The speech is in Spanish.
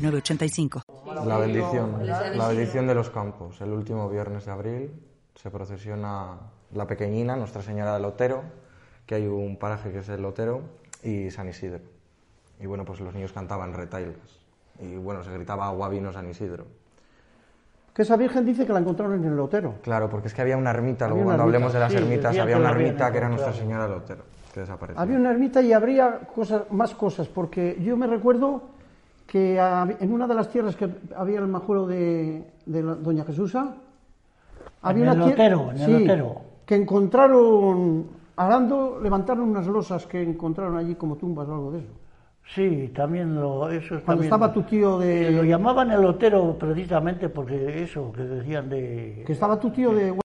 906985. La bendición, la bendición de los campos. El último viernes de abril se procesiona la pequeñina, Nuestra Señora del Lotero, que hay un paraje que es el Lotero, y San Isidro. Y bueno, pues los niños cantaban retailas. Y bueno, se gritaba agua, vino, San Isidro. Que esa virgen dice que la encontraron en el Lotero. Claro, porque es que había una ermita, luego cuando ermita, hablemos de las sí, ermitas, había una ermita que era Nuestra. Señora del Lotero, que desapareció. Había una ermita y habría cosas, más cosas, porque yo me recuerdo que en una de las tierras que había el majuelo de, de la- Doña Jesusa, había En el una Lotero, en el sí, Lotero. que encontraron, arando, levantaron unas losas que encontraron allí como tumbas o algo de eso. Sí, también lo, eso es Cuando también- estaba tu tío de... Lo llamaban el lotero precisamente porque eso, que decían de... Que estaba tu tío de